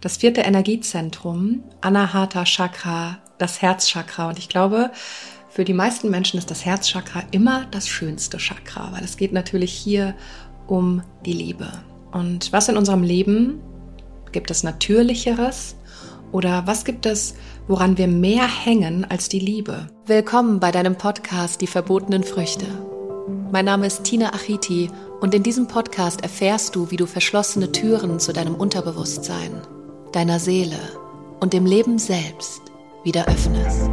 Das vierte Energiezentrum, Anahata Chakra, das Herzchakra. Und ich glaube, für die meisten Menschen ist das Herzchakra immer das schönste Chakra, weil es geht natürlich hier um die Liebe. Und was in unserem Leben gibt es Natürlicheres oder was gibt es, woran wir mehr hängen als die Liebe? Willkommen bei deinem Podcast Die verbotenen Früchte. Mein Name ist Tina Achiti und in diesem Podcast erfährst du, wie du verschlossene Türen zu deinem Unterbewusstsein, deiner Seele und dem Leben selbst wieder öffnest.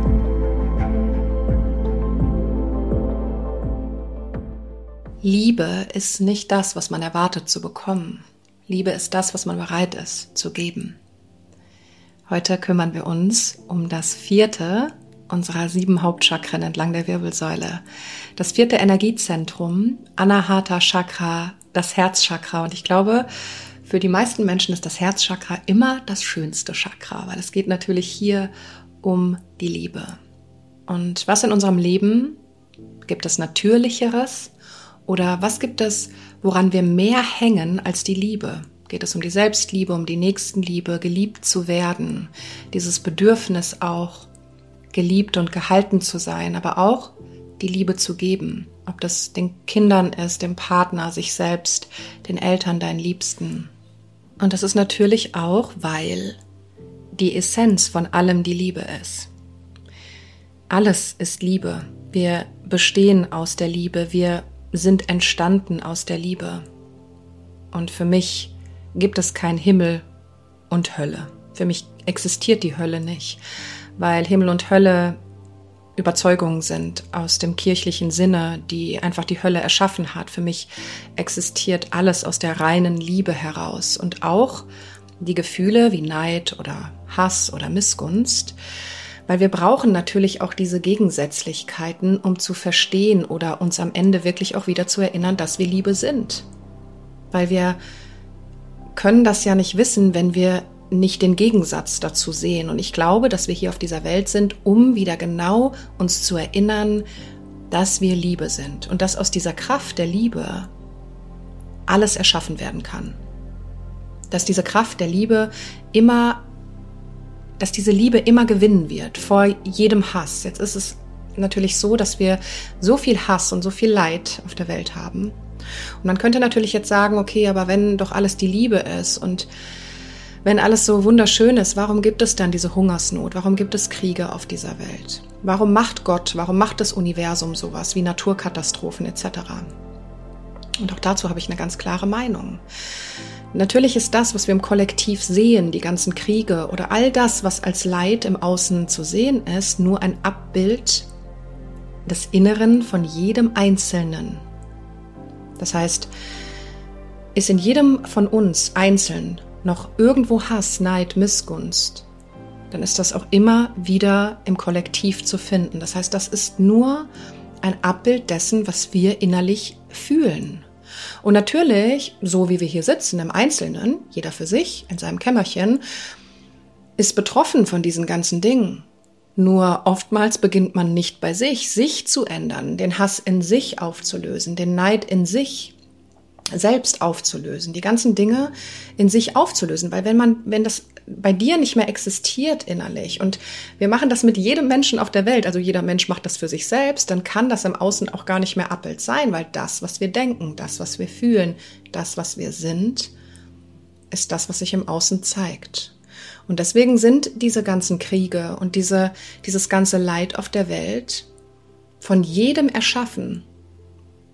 Liebe ist nicht das, was man erwartet zu bekommen. Liebe ist das, was man bereit ist zu geben. Heute kümmern wir uns um das vierte unserer sieben Hauptchakren entlang der Wirbelsäule. Das vierte Energiezentrum, Anahata Chakra, das Herzchakra. Und ich glaube, für die meisten Menschen ist das Herzchakra immer das schönste Chakra, weil es geht natürlich hier um die Liebe. Und was in unserem Leben gibt es Natürlicheres oder was gibt es, woran wir mehr hängen als die Liebe? Geht es um die Selbstliebe, um die Nächstenliebe, geliebt zu werden, dieses Bedürfnis auch geliebt und gehalten zu sein, aber auch die Liebe zu geben, ob das den Kindern ist, dem Partner, sich selbst, den Eltern, deinen Liebsten. Und das ist natürlich auch, weil die Essenz von allem die Liebe ist. Alles ist Liebe. Wir bestehen aus der Liebe. Wir sind entstanden aus der Liebe. Und für mich gibt es kein Himmel und Hölle. Für mich existiert die Hölle nicht, weil Himmel und Hölle Überzeugungen sind aus dem kirchlichen Sinne, die einfach die Hölle erschaffen hat. Für mich existiert alles aus der reinen Liebe heraus und auch die Gefühle wie Neid oder Hass oder Missgunst, weil wir brauchen natürlich auch diese Gegensätzlichkeiten, um zu verstehen oder uns am Ende wirklich auch wieder zu erinnern, dass wir Liebe sind. Weil wir können das ja nicht wissen, wenn wir nicht den Gegensatz dazu sehen. Und ich glaube, dass wir hier auf dieser Welt sind, um wieder genau uns zu erinnern, dass wir Liebe sind und dass aus dieser Kraft der Liebe alles erschaffen werden kann. Dass diese Kraft der Liebe immer, dass diese Liebe immer gewinnen wird vor jedem Hass. Jetzt ist es natürlich so, dass wir so viel Hass und so viel Leid auf der Welt haben. Und man könnte natürlich jetzt sagen, okay, aber wenn doch alles die Liebe ist und wenn alles so wunderschön ist, warum gibt es dann diese Hungersnot? Warum gibt es Kriege auf dieser Welt? Warum macht Gott, warum macht das Universum sowas wie Naturkatastrophen etc.? Und auch dazu habe ich eine ganz klare Meinung. Natürlich ist das, was wir im Kollektiv sehen, die ganzen Kriege oder all das, was als Leid im Außen zu sehen ist, nur ein Abbild des Inneren von jedem Einzelnen. Das heißt, ist in jedem von uns einzeln noch irgendwo Hass, Neid, Missgunst, dann ist das auch immer wieder im Kollektiv zu finden. Das heißt, das ist nur ein Abbild dessen, was wir innerlich fühlen. Und natürlich, so wie wir hier sitzen im Einzelnen, jeder für sich in seinem Kämmerchen, ist betroffen von diesen ganzen Dingen. Nur oftmals beginnt man nicht bei sich, sich zu ändern, den Hass in sich aufzulösen, den Neid in sich selbst aufzulösen, die ganzen Dinge in sich aufzulösen, weil wenn man, wenn das bei dir nicht mehr existiert innerlich und wir machen das mit jedem Menschen auf der Welt, also jeder Mensch macht das für sich selbst, dann kann das im Außen auch gar nicht mehr Abbild sein, weil das, was wir denken, das, was wir fühlen, das, was wir sind, ist das, was sich im Außen zeigt. Und deswegen sind diese ganzen Kriege und diese, dieses ganze Leid auf der Welt von jedem erschaffen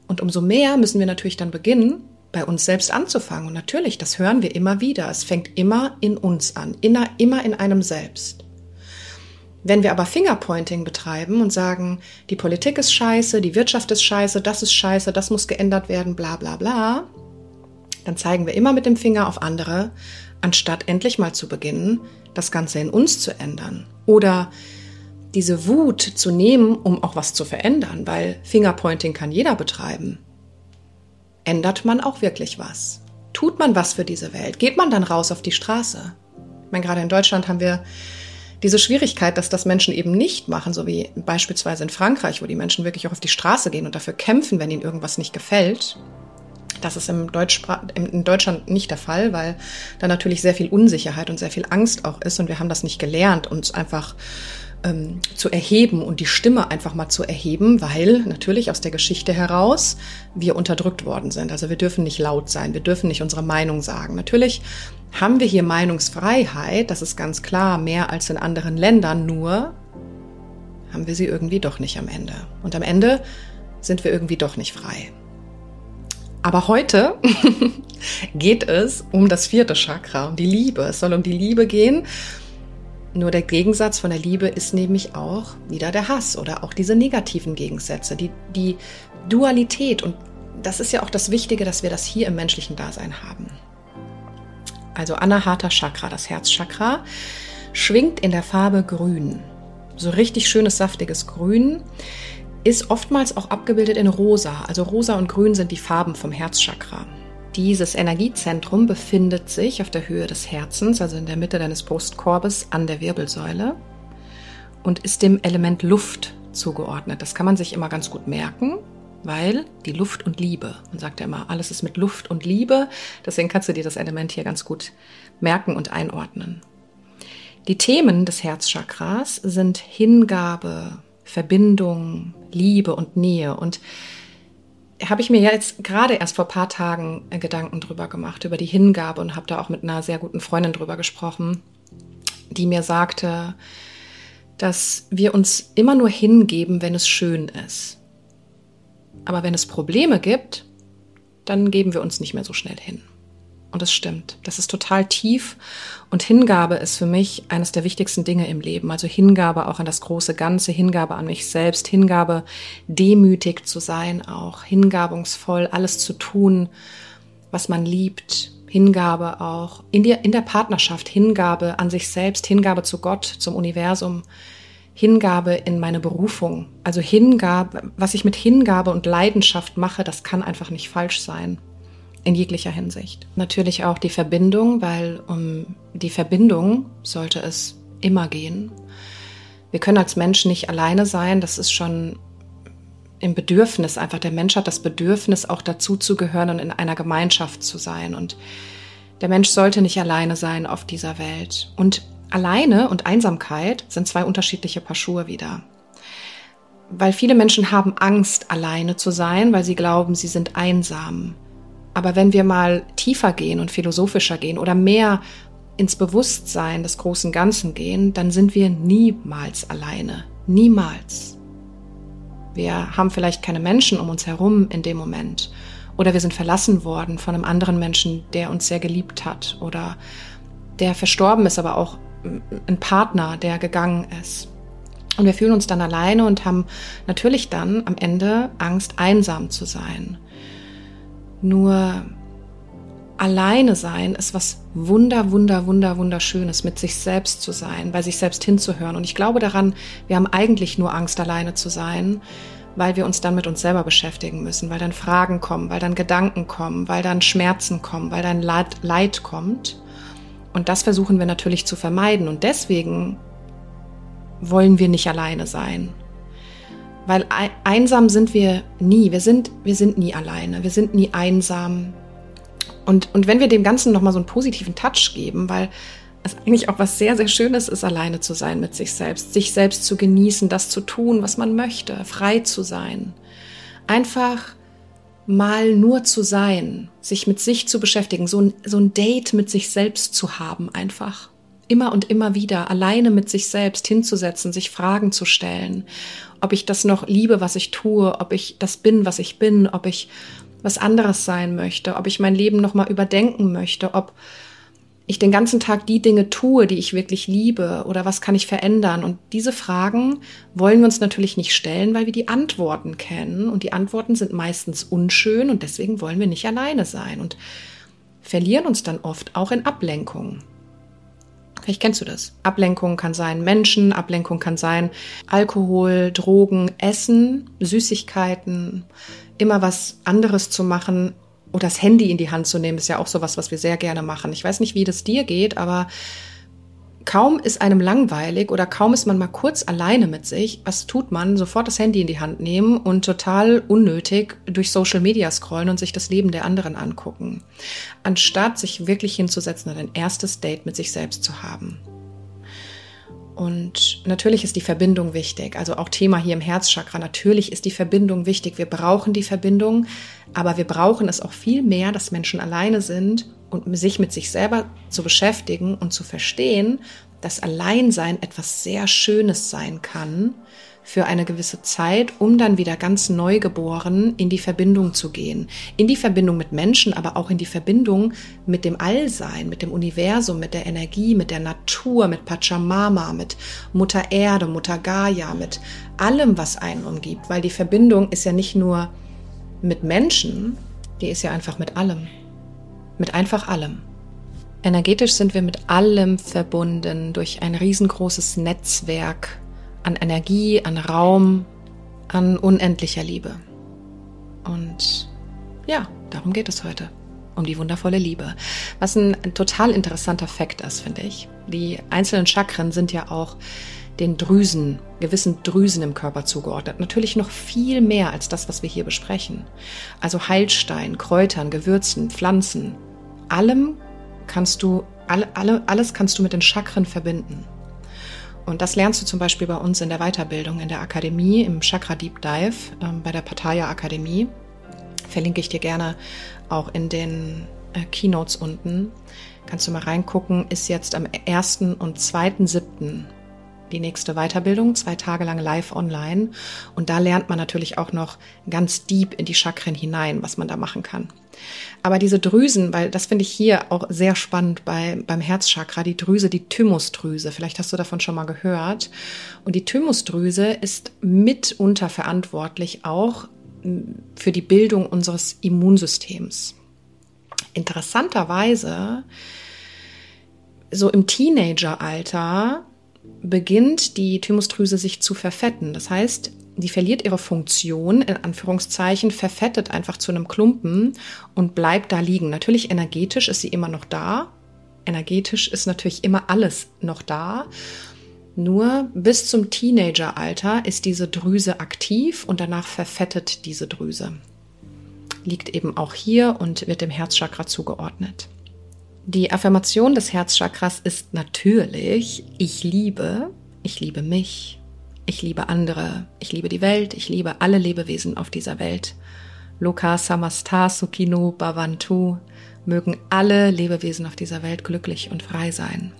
und umso mehr müssen wir natürlich dann beginnen, bei uns selbst anzufangen. Und natürlich, das hören wir immer wieder. Es fängt immer in uns an, immer in einem selbst. Wenn wir aber Fingerpointing betreiben und sagen, die Politik ist scheiße, die Wirtschaft ist scheiße, das ist scheiße, das muss geändert werden, bla bla bla, dann zeigen wir immer mit dem Finger auf andere, anstatt endlich mal zu beginnen, das Ganze in uns zu ändern. Oder diese Wut zu nehmen, um auch was zu verändern, weil Fingerpointing kann jeder betreiben. Ändert man auch wirklich was? Tut man was für diese Welt? Geht man dann raus auf die Straße? Ich meine, gerade in Deutschland haben wir diese Schwierigkeit, dass das Menschen eben nicht machen, so wie beispielsweise in Frankreich, wo die Menschen wirklich auch auf die Straße gehen und dafür kämpfen, wenn ihnen irgendwas nicht gefällt. Das ist im in Deutschland nicht der Fall, weil da natürlich sehr viel Unsicherheit und sehr viel Angst auch ist und wir haben das nicht gelernt, uns einfach ähm, zu erheben und die Stimme einfach mal zu erheben, weil natürlich aus der Geschichte heraus wir unterdrückt worden sind. Also wir dürfen nicht laut sein, wir dürfen nicht unsere Meinung sagen. Natürlich haben wir hier Meinungsfreiheit, das ist ganz klar, mehr als in anderen Ländern, nur haben wir sie irgendwie doch nicht am Ende. Und am Ende sind wir irgendwie doch nicht frei. Aber heute geht es um das vierte Chakra, um die Liebe. Es soll um die Liebe gehen. Nur der Gegensatz von der Liebe ist nämlich auch wieder der Hass oder auch diese negativen Gegensätze, die, die Dualität. Und das ist ja auch das Wichtige, dass wir das hier im menschlichen Dasein haben. Also Anahata Chakra, das Herzchakra, schwingt in der Farbe Grün. So richtig schönes, saftiges Grün ist oftmals auch abgebildet in Rosa. Also Rosa und Grün sind die Farben vom Herzchakra. Dieses Energiezentrum befindet sich auf der Höhe des Herzens, also in der Mitte deines Brustkorbes an der Wirbelsäule und ist dem Element Luft zugeordnet. Das kann man sich immer ganz gut merken, weil die Luft und Liebe, man sagt ja immer, alles ist mit Luft und Liebe, deswegen kannst du dir das Element hier ganz gut merken und einordnen. Die Themen des Herzchakras sind Hingabe, Verbindung, Liebe und Nähe und habe ich mir jetzt gerade erst vor paar Tagen äh, Gedanken drüber gemacht, über die Hingabe und habe da auch mit einer sehr guten Freundin drüber gesprochen, die mir sagte, dass wir uns immer nur hingeben, wenn es schön ist. Aber wenn es Probleme gibt, dann geben wir uns nicht mehr so schnell hin. Und das stimmt. Das ist total tief. Und Hingabe ist für mich eines der wichtigsten Dinge im Leben. Also Hingabe auch an das große Ganze, Hingabe an mich selbst, Hingabe demütig zu sein, auch hingabungsvoll alles zu tun, was man liebt. Hingabe auch in der, in der Partnerschaft, Hingabe an sich selbst, Hingabe zu Gott, zum Universum, Hingabe in meine Berufung. Also Hingabe, was ich mit Hingabe und Leidenschaft mache, das kann einfach nicht falsch sein in jeglicher Hinsicht. Natürlich auch die Verbindung, weil um die Verbindung sollte es immer gehen. Wir können als Mensch nicht alleine sein, das ist schon im Bedürfnis einfach. Der Mensch hat das Bedürfnis, auch dazu zu gehören und in einer Gemeinschaft zu sein. Und der Mensch sollte nicht alleine sein auf dieser Welt. Und alleine und Einsamkeit sind zwei unterschiedliche Paar Schuhe wieder. Weil viele Menschen haben Angst, alleine zu sein, weil sie glauben, sie sind einsam. Aber wenn wir mal tiefer gehen und philosophischer gehen oder mehr ins Bewusstsein des großen Ganzen gehen, dann sind wir niemals alleine. Niemals. Wir haben vielleicht keine Menschen um uns herum in dem Moment. Oder wir sind verlassen worden von einem anderen Menschen, der uns sehr geliebt hat. Oder der verstorben ist, aber auch ein Partner, der gegangen ist. Und wir fühlen uns dann alleine und haben natürlich dann am Ende Angst, einsam zu sein. Nur alleine sein ist was wunder, wunder, wunder, wunderschönes, mit sich selbst zu sein, bei sich selbst hinzuhören. Und ich glaube daran, wir haben eigentlich nur Angst, alleine zu sein, weil wir uns dann mit uns selber beschäftigen müssen, weil dann Fragen kommen, weil dann Gedanken kommen, weil dann Schmerzen kommen, weil dann Leid, Leid kommt. Und das versuchen wir natürlich zu vermeiden. Und deswegen wollen wir nicht alleine sein. Weil einsam sind wir nie. Wir sind, wir sind nie alleine. Wir sind nie einsam. Und, und wenn wir dem Ganzen nochmal so einen positiven Touch geben, weil es eigentlich auch was sehr, sehr Schönes ist, alleine zu sein mit sich selbst, sich selbst zu genießen, das zu tun, was man möchte, frei zu sein. Einfach mal nur zu sein, sich mit sich zu beschäftigen, so ein, so ein Date mit sich selbst zu haben, einfach immer und immer wieder alleine mit sich selbst hinzusetzen, sich Fragen zu stellen, ob ich das noch liebe, was ich tue, ob ich das bin, was ich bin, ob ich was anderes sein möchte, ob ich mein Leben noch mal überdenken möchte, ob ich den ganzen Tag die Dinge tue, die ich wirklich liebe oder was kann ich verändern? Und diese Fragen wollen wir uns natürlich nicht stellen, weil wir die Antworten kennen und die Antworten sind meistens unschön und deswegen wollen wir nicht alleine sein und verlieren uns dann oft auch in Ablenkungen. Vielleicht kennst du das. Ablenkung kann sein Menschen, Ablenkung kann sein Alkohol, Drogen, Essen, Süßigkeiten, immer was anderes zu machen oder das Handy in die Hand zu nehmen, ist ja auch sowas, was wir sehr gerne machen. Ich weiß nicht, wie das dir geht, aber kaum ist einem langweilig oder kaum ist man mal kurz alleine mit sich, was tut man? Sofort das Handy in die Hand nehmen und total unnötig durch Social Media scrollen und sich das Leben der anderen angucken, anstatt sich wirklich hinzusetzen und ein erstes Date mit sich selbst zu haben. Und natürlich ist die Verbindung wichtig. Also auch Thema hier im Herzchakra. Natürlich ist die Verbindung wichtig. Wir brauchen die Verbindung, aber wir brauchen es auch viel mehr, dass Menschen alleine sind und sich mit sich selber zu beschäftigen und zu verstehen, dass Alleinsein etwas sehr Schönes sein kann für eine gewisse Zeit, um dann wieder ganz neugeboren in die Verbindung zu gehen. In die Verbindung mit Menschen, aber auch in die Verbindung mit dem Allsein, mit dem Universum, mit der Energie, mit der Natur, mit Pachamama, mit Mutter Erde, Mutter Gaia, mit allem, was einen umgibt. Weil die Verbindung ist ja nicht nur mit Menschen, die ist ja einfach mit allem mit einfach allem. Energetisch sind wir mit allem verbunden durch ein riesengroßes Netzwerk an Energie, an Raum, an unendlicher Liebe. Und ja, darum geht es heute. Um die wundervolle Liebe. Was ein, total interessanter Fakt ist, finde ich. Die einzelnen Chakren sind ja auch den Drüsen, gewissen Drüsen im Körper zugeordnet. Natürlich noch viel mehr als das, was wir hier besprechen. Also Heilstein, Kräutern, Gewürzen, Pflanzen, allem kannst du, alle, alle, alles kannst du mit den Chakren verbinden. Und das lernst du zum Beispiel bei uns in der Weiterbildung, in der Akademie, im Chakra Deep Dive, ähm, bei der Pataya Akademie. Verlinke ich dir gerne auch in den äh, Keynotes unten. Kannst du mal reingucken, ist jetzt am 1. und 2.7 die nächste Weiterbildung, zwei Tage lang live online. Und da lernt man natürlich auch noch ganz deep in die Chakren hinein, was man da machen kann. Aber diese Drüsen, weil das finde ich hier auch sehr spannend bei, beim Herzchakra, die Drüse, die Thymusdrüse, vielleicht hast du davon schon mal gehört. Und die Thymusdrüse ist mitunter verantwortlich auch für die Bildung unseres Immunsystems. Interessanterweise, so im Teenageralter beginnt die Thymusdrüse sich zu verfetten. Das heißt, die verliert ihre Funktion, in Anführungszeichen, verfettet einfach zu einem Klumpen und bleibt da liegen. Natürlich energetisch ist sie immer noch da. Energetisch ist natürlich immer alles noch da. Nur bis zum Teenageralter ist diese Drüse aktiv und danach verfettet diese Drüse. Liegt eben auch hier und wird dem Herzchakra zugeordnet. Die Affirmation des Herzchakras ist natürlich, ich liebe, ich liebe mich, ich liebe andere, ich liebe die Welt, ich liebe alle Lebewesen auf dieser Welt. Loka Samasta Sukino Bhavantu, mögen alle Lebewesen auf dieser Welt glücklich und frei sein.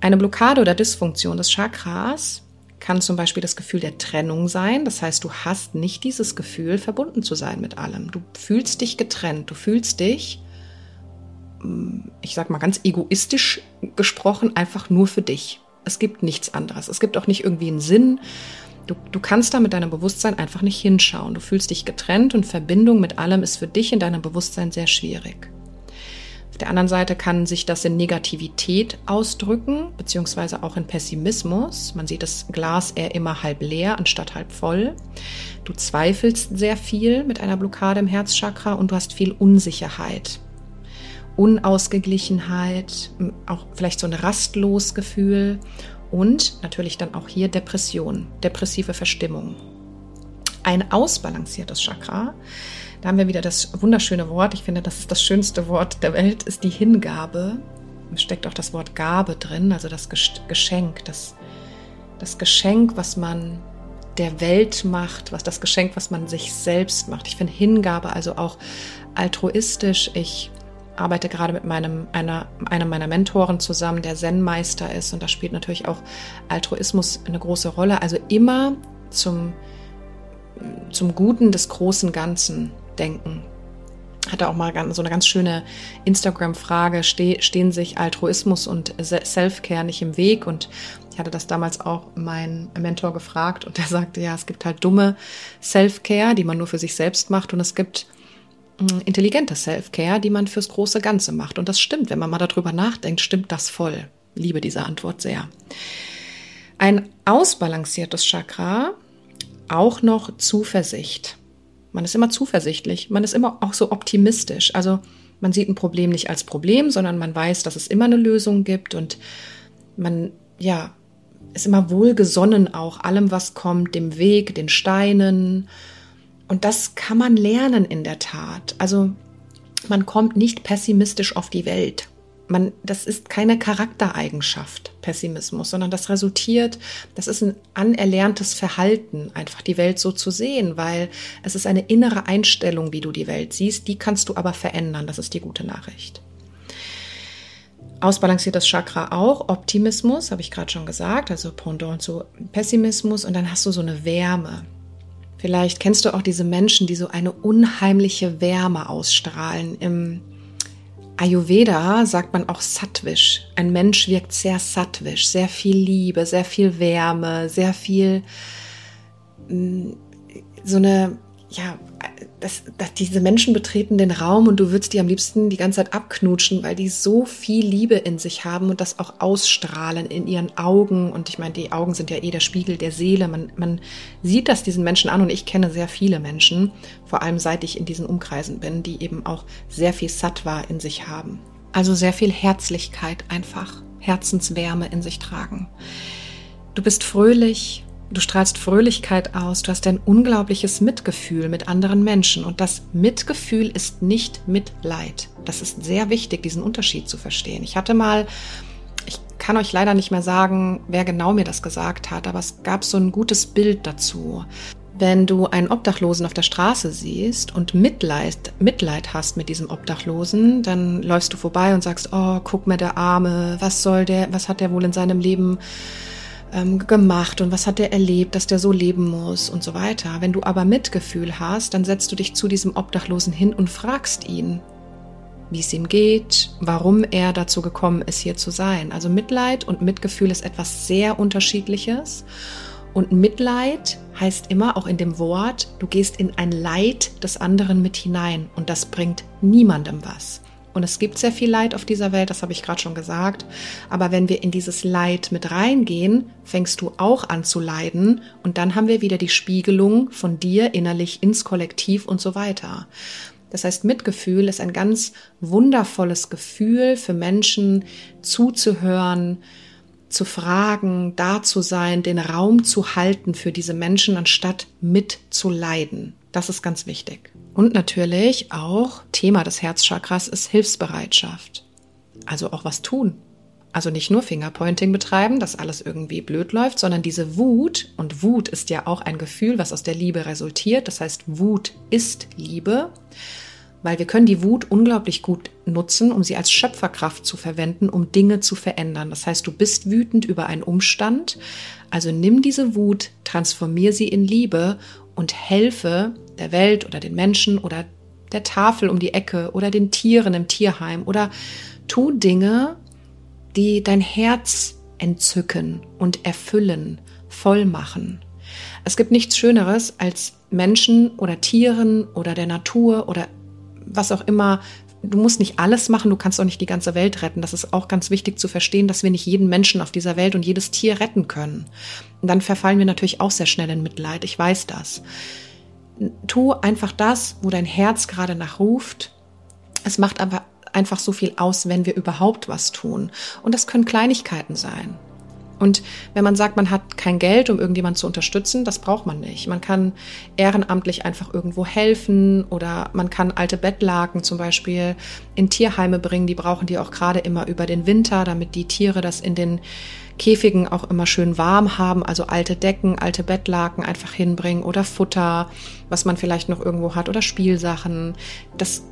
Eine Blockade oder Dysfunktion des Chakras kann zum Beispiel das Gefühl der Trennung sein. Das heißt, du hast nicht dieses Gefühl, verbunden zu sein mit allem. Du fühlst dich getrennt. Du fühlst dich ich sag mal ganz egoistisch gesprochen, einfach nur für dich. Es gibt nichts anderes. Es gibt auch nicht irgendwie einen Sinn. Du, du kannst da mit deinem Bewusstsein einfach nicht hinschauen. Du fühlst dich getrennt und Verbindung mit allem ist für dich in deinem Bewusstsein sehr schwierig. Auf der anderen Seite kann sich das in Negativität ausdrücken, beziehungsweise auch in Pessimismus. Man sieht das Glas eher immer halb leer anstatt halb voll. Du zweifelst sehr viel mit einer Blockade im Herzchakra und du hast viel Unsicherheit. Unausgeglichenheit, auch vielleicht so ein Rastlosgefühl und natürlich dann auch hier Depression, depressive Verstimmung. Ein ausbalanciertes Chakra, da haben wir wieder das wunderschöne Wort, ich finde, das ist das schönste Wort der Welt, ist die Hingabe. Es steckt auch das Wort Gabe drin, also das Geschenk, das, das Geschenk, was man der Welt macht, was das Geschenk, was man sich selbst macht. Ich finde Hingabe also auch altruistisch. Ich arbeite gerade mit meinem, einer, einem meiner Mentoren zusammen, der Zen-Meister ist. Und da spielt natürlich auch Altruismus eine große Rolle. Also immer zum, zum Guten des großen Ganzen denken. Hatte auch mal so eine ganz schöne Instagram-Frage, stehen sich Altruismus und Self-Care nicht im Weg? Und ich hatte das damals auch mein Mentor gefragt und der sagte, ja, es gibt halt dumme Self-Care, die man nur für sich selbst macht und es gibt intelligente Self-Care, die man fürs große Ganze macht. Und das stimmt, wenn man mal darüber nachdenkt, stimmt das voll. Liebe diese Antwort sehr. Ein ausbalanciertes Chakra, auch noch Zuversicht. Man ist immer zuversichtlich, man ist immer auch so optimistisch. Also man sieht ein Problem nicht als Problem, sondern man weiß, dass es immer eine Lösung gibt und Man, ja, ist immer wohlgesonnen auch allem, was kommt, dem Weg, den Steinen. Und das kann man lernen in der Tat. Also man kommt nicht pessimistisch auf die Welt. Man, das ist keine Charaktereigenschaft, Pessimismus, sondern das resultiert, das ist ein anerlerntes Verhalten, einfach die Welt so zu sehen, weil es ist eine innere Einstellung, wie du die Welt siehst, die kannst du aber verändern, das ist die gute Nachricht. Ausbalanciert das Chakra auch, Optimismus, habe ich gerade schon gesagt, also Pendant zu Pessimismus und dann hast du so eine Wärme. Vielleicht kennst du auch diese Menschen, die so eine unheimliche Wärme ausstrahlen. Im Ayurveda sagt man auch sattwisch. Ein Mensch wirkt sehr sattwisch, sehr viel Liebe, sehr viel Wärme, sehr viel mm, so eine, ja, dass, dass diese Menschen betreten den Raum und du würdest die am liebsten die ganze Zeit abknutschen, weil die so viel Liebe in sich haben und das auch ausstrahlen in ihren Augen. Und ich meine, die Augen sind ja eh der Spiegel der Seele. Man, man sieht das diesen Menschen an und ich kenne sehr viele Menschen, vor allem seit ich in diesen Umkreisen bin, die eben auch sehr viel Sattva in sich haben. Also sehr viel Herzlichkeit einfach, Herzenswärme in sich tragen. Du bist fröhlich, Du strahlst Fröhlichkeit aus, du hast ein unglaubliches Mitgefühl mit anderen Menschen und das Mitgefühl ist nicht Mitleid. Das ist sehr wichtig, diesen Unterschied zu verstehen. Ich hatte mal, ich kann euch leider nicht mehr sagen, wer genau mir das gesagt hat, aber es gab so ein gutes Bild dazu. Wenn du einen Obdachlosen auf der Straße siehst und Mitleid, Mitleid hast mit diesem Obdachlosen, dann läufst du vorbei und sagst, oh, guck mir der Arme, was soll der, was hat der wohl in seinem Leben ähm, gemacht und was hat er erlebt, dass der so leben muss und so weiter. Wenn du aber Mitgefühl hast, dann setzt du dich zu diesem Obdachlosen hin und fragst ihn, wie es ihm geht, warum er dazu gekommen ist, hier zu sein. Also Mitleid und Mitgefühl ist etwas sehr Unterschiedliches. Und Mitleid heißt immer auch in dem Wort, du gehst in ein Leid des anderen mit hinein und das bringt niemandem was. Und es gibt sehr viel Leid auf dieser Welt, das habe ich gerade schon gesagt. Aber wenn wir in dieses Leid mit reingehen, fängst du auch an zu leiden. Und dann haben wir wieder die Spiegelung von dir innerlich ins Kollektiv und so weiter. Das heißt, Mitgefühl ist ein ganz wundervolles Gefühl für Menschen zuzuhören, zu fragen, da zu sein, den Raum zu halten für diese Menschen, anstatt mitzuleiden. Das ist ganz wichtig. Und natürlich auch Thema des Herzchakras ist Hilfsbereitschaft. Also auch was tun. Also nicht nur Fingerpointing betreiben, dass alles irgendwie blöd läuft, sondern diese Wut, und Wut ist ja auch ein Gefühl, was aus der Liebe resultiert. Das heißt, Wut ist Liebe, weil wir können die Wut unglaublich gut nutzen, um sie als Schöpferkraft zu verwenden, um Dinge zu verändern. Das heißt, du bist wütend über einen Umstand, also nimm diese Wut, transformier sie in Liebe und helfe der Welt oder den Menschen oder der Tafel um die Ecke oder den Tieren im Tierheim oder tu Dinge, die dein Herz entzücken und erfüllen, voll machen. Es gibt nichts Schöneres, als Menschen oder Tieren oder der Natur oder was auch immer. Du musst nicht alles machen, du kannst auch nicht die ganze Welt retten. Das ist auch ganz wichtig zu verstehen, dass wir nicht jeden Menschen auf dieser Welt und jedes Tier retten können. Dann verfallen wir natürlich auch sehr schnell in Mitleid. Ich weiß das tu einfach das, wo dein Herz gerade nachruft. Es macht aber einfach so viel aus, wenn wir überhaupt was tun. Und das können Kleinigkeiten sein. Und wenn man sagt, man hat kein Geld, um irgendjemand zu unterstützen, das braucht man nicht. Man kann ehrenamtlich einfach irgendwo helfen oder man kann alte Bettlaken zum Beispiel in Tierheime bringen. Die brauchen die auch gerade immer über den Winter, damit die Tiere das in den Käfigen auch immer schön warm haben, also alte Decken, alte Bettlaken einfach hinbringen oder Futter, was man vielleicht noch irgendwo hat oder Spielsachen. Das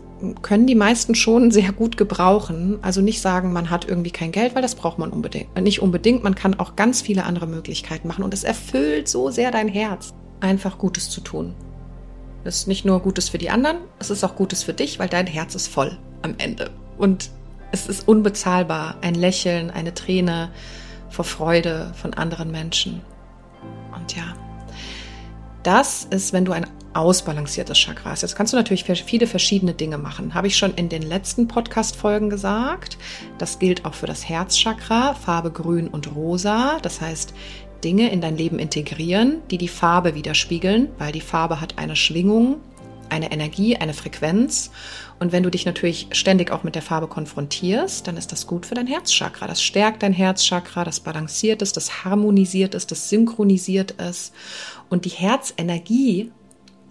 können die meisten schon sehr gut gebrauchen. Also nicht sagen, man hat irgendwie kein Geld, weil das braucht man unbedingt. Nicht unbedingt, man kann auch ganz viele andere Möglichkeiten machen und es erfüllt so sehr dein Herz, einfach Gutes zu tun. Das ist nicht nur Gutes für die anderen, es ist auch Gutes für dich, weil dein Herz ist voll am Ende. Und es ist unbezahlbar, ein Lächeln, eine Träne, vor Freude von anderen Menschen. Und ja, das ist, wenn du ein ausbalanciertes Chakra hast. Jetzt kannst du natürlich viele verschiedene Dinge machen. Habe ich schon in den letzten Podcast-Folgen gesagt. Das gilt auch für das Herzchakra, Farbe grün und rosa. Das heißt, Dinge in dein Leben integrieren, die die Farbe widerspiegeln, weil die Farbe hat eine Schwingung. eine Energie, eine Frequenz. Und wenn du dich natürlich ständig auch mit der Farbe konfrontierst, dann ist das gut für dein Herzchakra. Das stärkt dein Herzchakra, das balanciert es, das harmonisiert es, das synchronisiert es. Und die Herzenergie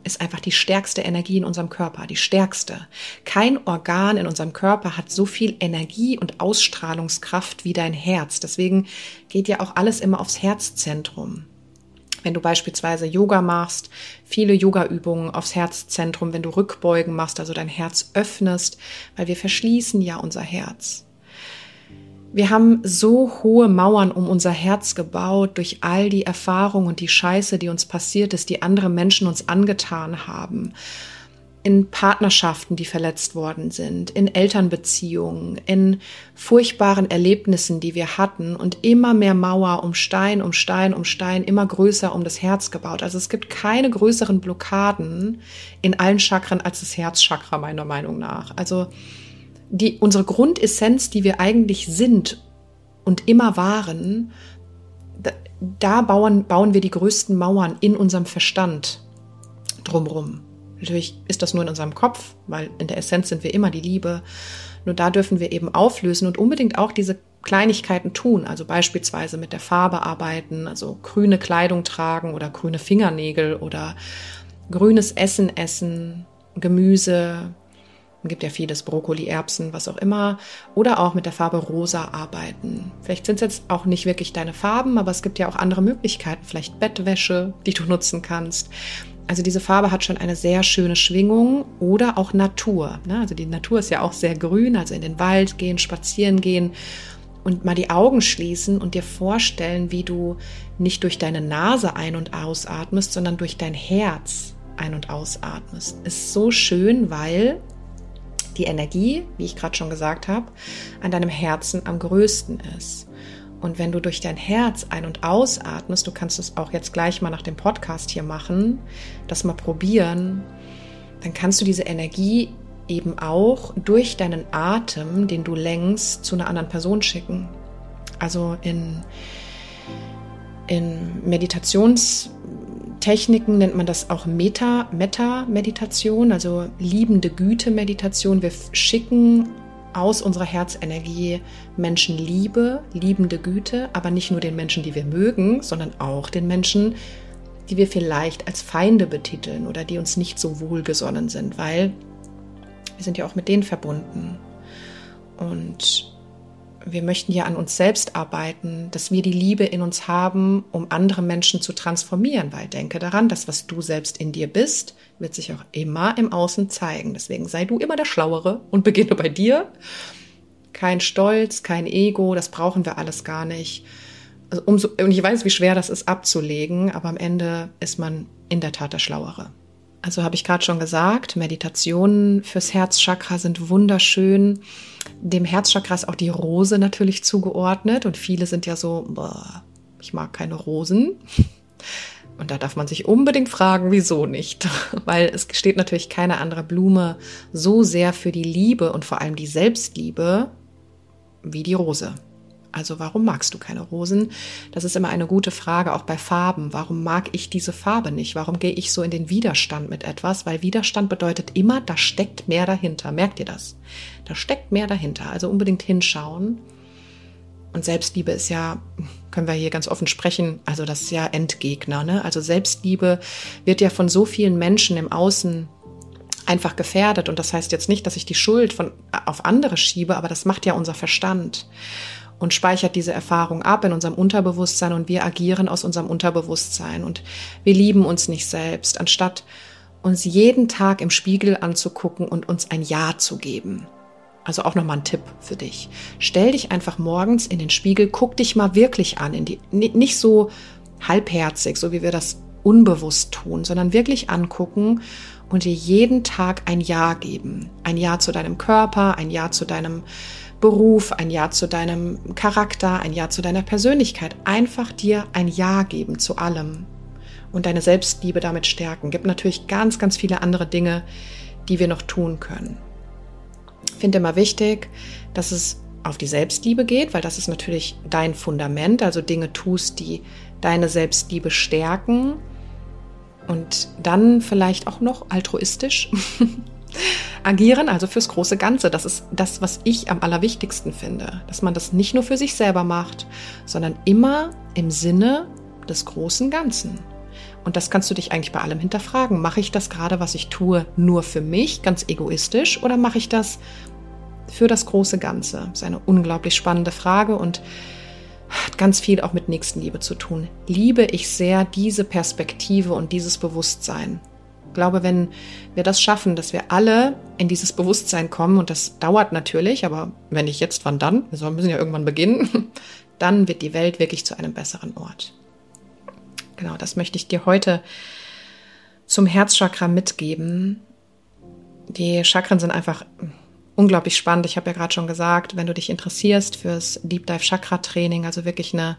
ist einfach die stärkste Energie in unserem Körper, die stärkste. Kein Organ in unserem Körper hat so viel Energie und Ausstrahlungskraft wie dein Herz. Deswegen geht ja auch alles immer aufs Herzzentrum. Wenn du beispielsweise Yoga machst, viele Yoga-Übungen aufs Herzzentrum, wenn du Rückbeugen machst, also dein Herz öffnest, weil wir verschließen ja unser Herz. Wir haben so hohe Mauern um unser Herz gebaut durch all die Erfahrungen und die Scheiße, die uns passiert ist, die andere Menschen uns angetan haben. In Partnerschaften, die verletzt worden sind, in Elternbeziehungen, in furchtbaren Erlebnissen, die wir hatten und immer mehr Mauer um Stein, um Stein, um Stein, immer größer um das Herz gebaut. Also es gibt keine größeren Blockaden in allen Chakren als das Herzchakra, meiner Meinung nach. Also die, unsere Grundessenz, die wir eigentlich sind und immer waren, da, da bauen, bauen wir die größten Mauern in unserem Verstand drumrum. Natürlich ist das nur in unserem Kopf, weil in der Essenz sind wir immer die Liebe. Nur da dürfen wir eben auflösen und unbedingt auch diese Kleinigkeiten tun, also beispielsweise mit der Farbe arbeiten, also grüne Kleidung tragen oder grüne Fingernägel oder grünes Essen essen, Gemüse, gibt ja vieles, Brokkoli, Erbsen, was auch immer. Oder auch mit der Farbe rosa arbeiten. Vielleicht sind es jetzt auch nicht wirklich deine Farben, aber es gibt ja auch andere Möglichkeiten. Vielleicht Bettwäsche, die du nutzen kannst. Also diese Farbe hat schon eine sehr schöne Schwingung oder auch Natur. Ne? Also die Natur ist ja auch sehr grün, also in den Wald gehen, spazieren gehen und mal die Augen schließen und dir vorstellen, wie du nicht durch deine Nase ein- und ausatmest, sondern durch dein Herz ein- und ausatmest. Ist so schön, weil die Energie, wie ich gerade schon gesagt habe, an deinem Herzen am größten ist. Und wenn du durch dein Herz ein- und ausatmest, du kannst es auch jetzt gleich mal nach dem Podcast hier machen, das mal probieren, dann kannst du diese Energie eben auch durch deinen Atem, den du lenkst, zu einer anderen Person schicken. Also in, in Meditations- Techniken nennt man das auch Meta, Meta-Meditation, also liebende Güte-Meditation. Wir schicken aus unserer Herzenergie Menschen Liebe, liebende Güte, aber nicht nur den Menschen, die wir mögen, sondern auch den Menschen, die wir vielleicht als Feinde betiteln oder die uns nicht so wohlgesonnen sind, weil wir sind ja auch mit denen verbunden. Und wir möchten ja an uns selbst arbeiten, dass wir die Liebe in uns haben, um andere Menschen zu transformieren, weil denke daran, das, was du selbst in dir bist, wird sich auch immer im Außen zeigen. Deswegen sei du immer der Schlauere und beginne bei dir. Kein Stolz, kein Ego, das brauchen wir alles gar nicht. Also umso, und ich weiß, wie schwer das ist abzulegen, aber am Ende ist man in der Tat der Schlauere. Also habe ich gerade schon gesagt, Meditationen fürs Herzchakra sind wunderschön. Dem Herzchakra ist auch die Rose natürlich zugeordnet und viele sind ja so, boah, ich mag keine Rosen. Und da darf man sich unbedingt fragen, wieso nicht? Weil es steht natürlich keine andere Blume so sehr für die Liebe und vor allem die Selbstliebe wie die Rose. Also warum magst du keine Rosen? Das ist immer eine gute Frage, auch bei Farben. Warum mag ich diese Farbe nicht? Warum gehe ich so in den Widerstand mit etwas? Weil Widerstand bedeutet immer, da steckt mehr dahinter. Merkt ihr das? Da steckt mehr dahinter. Also unbedingt hinschauen. Und Selbstliebe ist ja, können wir hier ganz offen sprechen, also das ist ja Endgegner. Ne? Also Selbstliebe wird ja von so vielen Menschen im Außen einfach gefährdet. Und das heißt jetzt nicht, dass ich die Schuld von, auf andere schiebe, aber das macht ja unser Verstand und speichert diese Erfahrung ab in unserem Unterbewusstsein und wir agieren aus unserem Unterbewusstsein und wir lieben uns nicht selbst, anstatt uns jeden Tag im Spiegel anzugucken und uns ein Ja zu geben. Also auch nochmal ein Tipp für dich. Stell dich einfach morgens in den Spiegel, guck dich mal wirklich an, in die, nicht so halbherzig, so wie wir das unbewusst tun, sondern wirklich angucken und dir jeden Tag ein Ja geben. Ein Ja zu deinem Körper, ein Ja zu deinem Beruf, ein Ja zu deinem Charakter, ein Ja zu deiner Persönlichkeit. Einfach dir ein Ja geben zu allem und deine Selbstliebe damit stärken. Gibt natürlich ganz, ganz viele andere Dinge, die wir noch tun können. Ich finde immer wichtig, dass es auf die Selbstliebe geht, weil das ist natürlich dein Fundament, also Dinge tust, die deine Selbstliebe stärken Und dann vielleicht auch noch altruistisch agieren, also fürs große Ganze. Das ist das, was ich am allerwichtigsten finde, dass man das nicht nur für sich selber macht, sondern immer im Sinne des großen Ganzen. Und das kannst du dich eigentlich bei allem hinterfragen. Mache ich das gerade, was ich tue, nur für mich, ganz egoistisch, oder mache ich das für das große Ganze? Das ist eine unglaublich spannende Frage und hat ganz viel auch mit Nächstenliebe zu tun. Liebe ich sehr diese Perspektive und dieses Bewusstsein. Ich glaube, wenn wir das schaffen, dass wir alle in dieses Bewusstsein kommen, und das dauert natürlich, aber wenn nicht jetzt, wann dann? Wir müssen ja irgendwann beginnen, dann wird die Welt wirklich zu einem besseren Ort. Genau, das möchte ich dir heute zum Herzchakra mitgeben. Die Chakren sind einfach unglaublich spannend. Ich habe ja gerade schon gesagt, wenn du dich interessierst fürs Deep Dive Chakra Training, also wirklich eine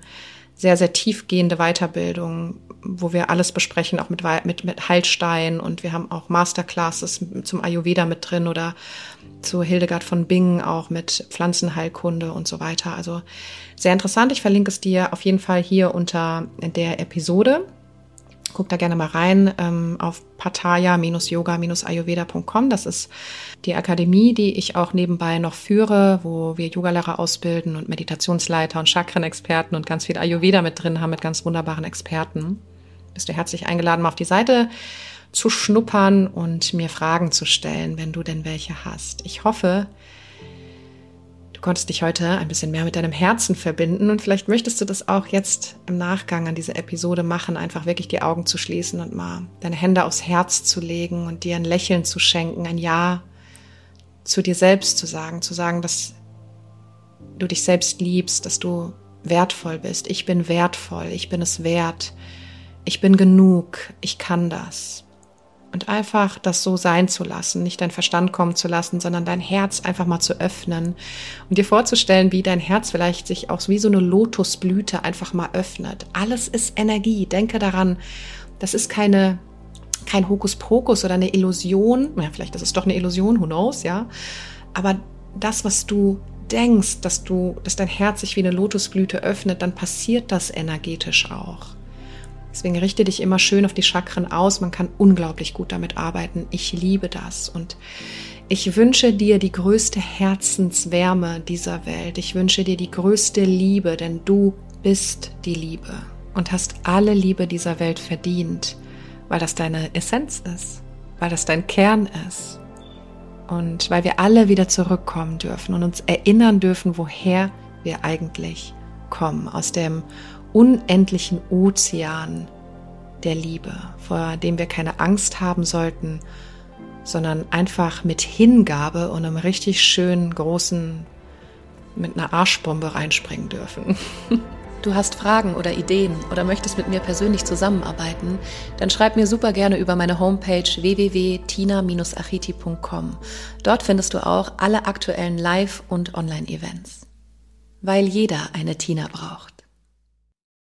sehr, sehr tiefgehende Weiterbildung, wo wir alles besprechen, auch mit, mit, mit Heilstein und wir haben auch Masterclasses zum Ayurveda mit drin oder zu Hildegard von Bingen auch mit Pflanzenheilkunde und so weiter. Also sehr interessant. Ich verlinke es dir auf jeden Fall hier unter der Episode. Guck da gerne mal rein ähm, auf pataya-yoga-ayurveda.com. Das ist die Akademie, die ich auch nebenbei noch führe, wo wir Yogalehrer ausbilden und Meditationsleiter und Chakrenexperten und ganz viel Ayurveda mit drin haben mit ganz wunderbaren Experten. Bist du herzlich eingeladen, mal auf die Seite zu schnuppern und mir Fragen zu stellen, wenn du denn welche hast. Ich hoffe, Du konntest dich heute ein bisschen mehr mit deinem Herzen verbinden und vielleicht möchtest du das auch jetzt im Nachgang an diese Episode machen, einfach wirklich die Augen zu schließen und mal deine Hände aufs Herz zu legen und dir ein Lächeln zu schenken, ein Ja zu dir selbst zu sagen, zu sagen, dass du dich selbst liebst, dass du wertvoll bist. Ich bin wertvoll, ich bin es wert, ich bin genug, ich kann das. Und einfach das so sein zu lassen, nicht dein Verstand kommen zu lassen, sondern dein Herz einfach mal zu öffnen und dir vorzustellen, wie dein Herz vielleicht sich auch wie so eine Lotusblüte einfach mal öffnet. Alles ist Energie. Denke daran, das ist keine, kein Hokuspokus oder eine Illusion. Ja, vielleicht ist es doch eine Illusion, who knows, ja. Aber das, was du denkst, dass du, dass dein Herz sich wie eine Lotusblüte öffnet, dann passiert das energetisch auch. Deswegen richte dich immer schön auf die Chakren aus. Man kann unglaublich gut damit arbeiten. Ich liebe das und ich wünsche dir die größte Herzenswärme dieser Welt. Ich wünsche dir die größte Liebe, denn du bist die Liebe und hast alle Liebe dieser Welt verdient, weil das deine Essenz ist, weil das dein Kern ist und weil wir alle wieder zurückkommen dürfen und uns erinnern dürfen, woher wir eigentlich kommen, aus dem unendlichen Ozean der Liebe, vor dem wir keine Angst haben sollten, sondern einfach mit Hingabe und einem richtig schönen großen, mit einer Arschbombe reinspringen dürfen. Du hast Fragen oder Ideen oder möchtest mit mir persönlich zusammenarbeiten, dann schreib mir super gerne über meine Homepage www.tina-achiti.com. Dort findest du auch alle aktuellen Live- und Online-Events. Weil jeder eine Tina braucht.